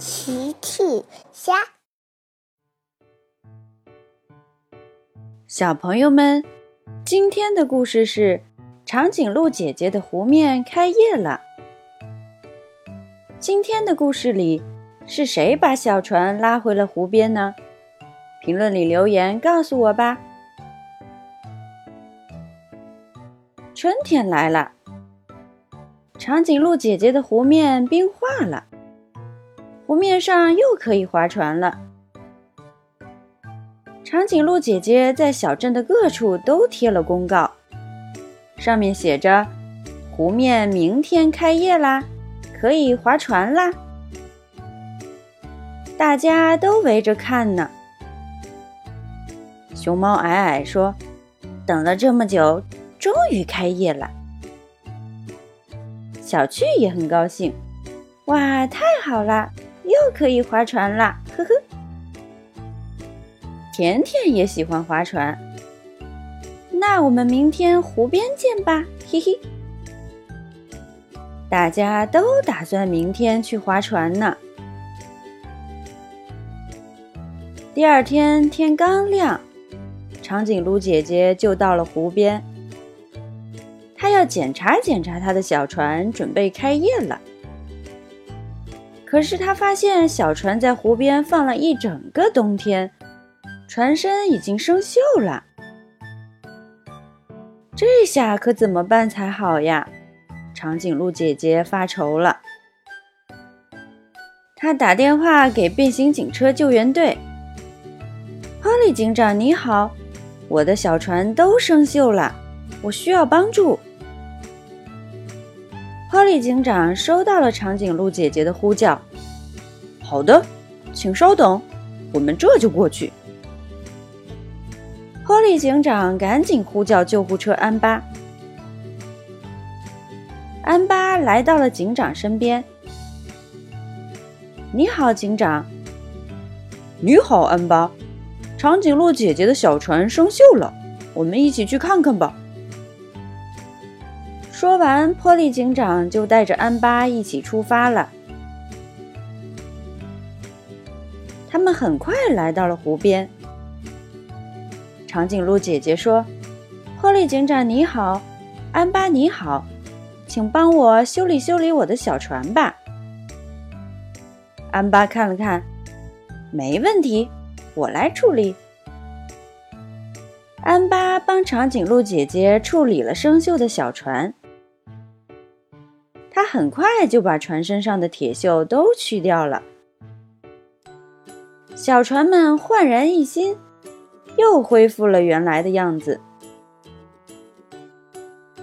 奇趣虾，小朋友们，今天的故事是长颈鹿姐姐的湖面开业了。今天的故事里，是谁把小船拉回了湖边呢？评论里留言告诉我吧。春天来了，长颈鹿姐姐的湖面冰化了。湖面上又可以划船了。长颈鹿姐姐在小镇的各处都贴了公告，上面写着：“湖面明天开业啦，可以划船啦。”大家都围着看呢。熊猫矮矮说：“等了这么久，终于开业了。”小趣也很高兴：“哇，太好了！”又可以划船啦，呵呵。甜甜也喜欢划船，那我们明天湖边见吧，嘿嘿。大家都打算明天去划船呢。第二天天刚亮，长颈鹿姐姐就到了湖边，她要检查检查她的小船，准备开业了。可是他发现小船在湖边放了一整个冬天，船身已经生锈了。这下可怎么办才好呀？长颈鹿姐姐发愁了。她打电话给变形警车救援队。哈利警长你好，我的小船都生锈了，我需要帮助。波利警长收到了长颈鹿姐姐的呼叫。好的，请稍等，我们这就过去。波利警长赶紧呼叫救护车安巴。安巴来到了警长身边。你好，警长。你好，安巴。长颈鹿姐姐的小船生锈了，我们一起去看看吧。说完，波利警长就带着安巴一起出发了。他们很快来到了湖边。长颈鹿姐姐说：“波利警长你好，安巴你好，请帮我修理修理我的小船吧。”安巴看了看，没问题，我来处理。安巴帮长颈鹿姐姐处理了生锈的小船。很快就把船身上的铁锈都去掉了，小船们焕然一新，又恢复了原来的样子。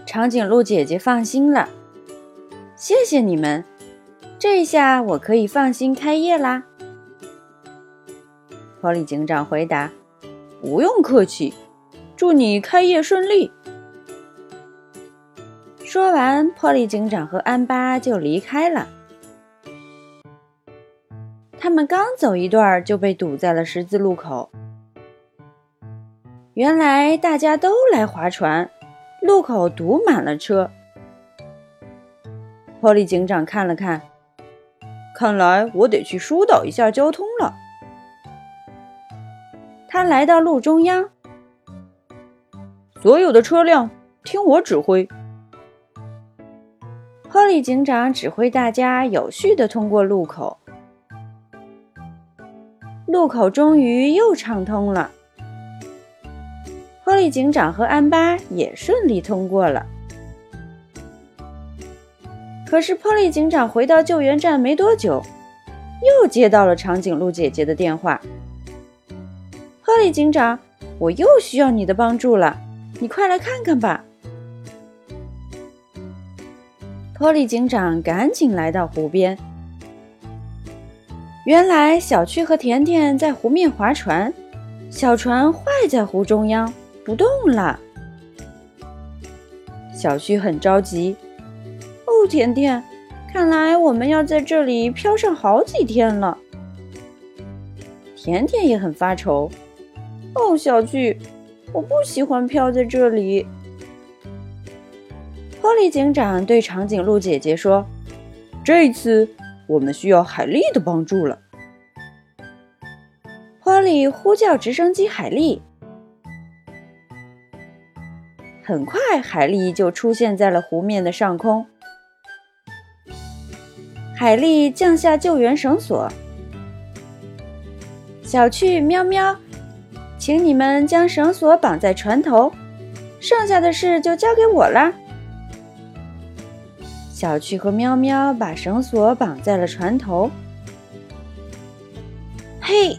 长颈鹿姐姐放心了，谢谢你们，这下我可以放心开业啦。波利警长回答：“不用客气，祝你开业顺利。”说完，波利警长和安巴就离开了。他们刚走一段，就被堵在了十字路口。原来大家都来划船，路口堵满了车。波利警长看了看，看来我得去疏导一下交通了。他来到路中央，所有的车辆听我指挥。波利警长指挥大家有序地通过路口，路口终于又畅通了。波利警长和安巴也顺利通过了。可是，波利警长回到救援站没多久，又接到了长颈鹿姐姐的电话：“波利警长，我又需要你的帮助了，你快来看看吧。”托利警长赶紧来到湖边。原来小趣和甜甜在湖面划船，小船坏在湖中央，不动了。小趣很着急：“哦，甜甜，看来我们要在这里漂上好几天了。”甜甜也很发愁：“哦，小趣，我不喜欢漂在这里。”波利警长对长颈鹿姐姐说：“这次我们需要海莉的帮助了。波利呼叫直升机海莉。很快，海莉就出现在了湖面的上空。海莉降下救援绳索。小趣、喵喵，请你们将绳索绑在船头，剩下的事就交给我啦。小趣和喵喵把绳索绑在了船头。嘿，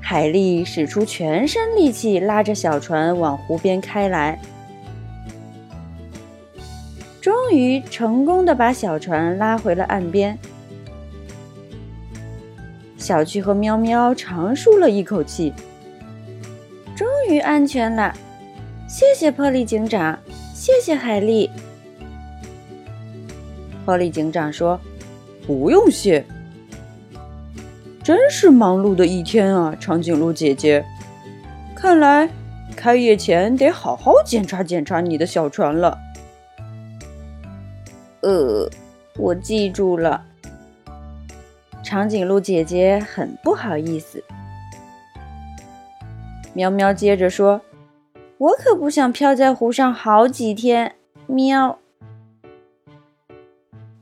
海莉使出全身力气，拉着小船往湖边开来，终于成功的把小船拉回了岸边。小趣和喵喵长舒了一口气，终于安全了。谢谢波利警长，谢谢海莉。波利警长说：“不用谢，真是忙碌的一天啊，长颈鹿姐姐。看来开业前得好好检查检查你的小船了。”呃，我记住了。长颈鹿姐姐很不好意思。喵喵接着说：“我可不想漂在湖上好几天。”喵。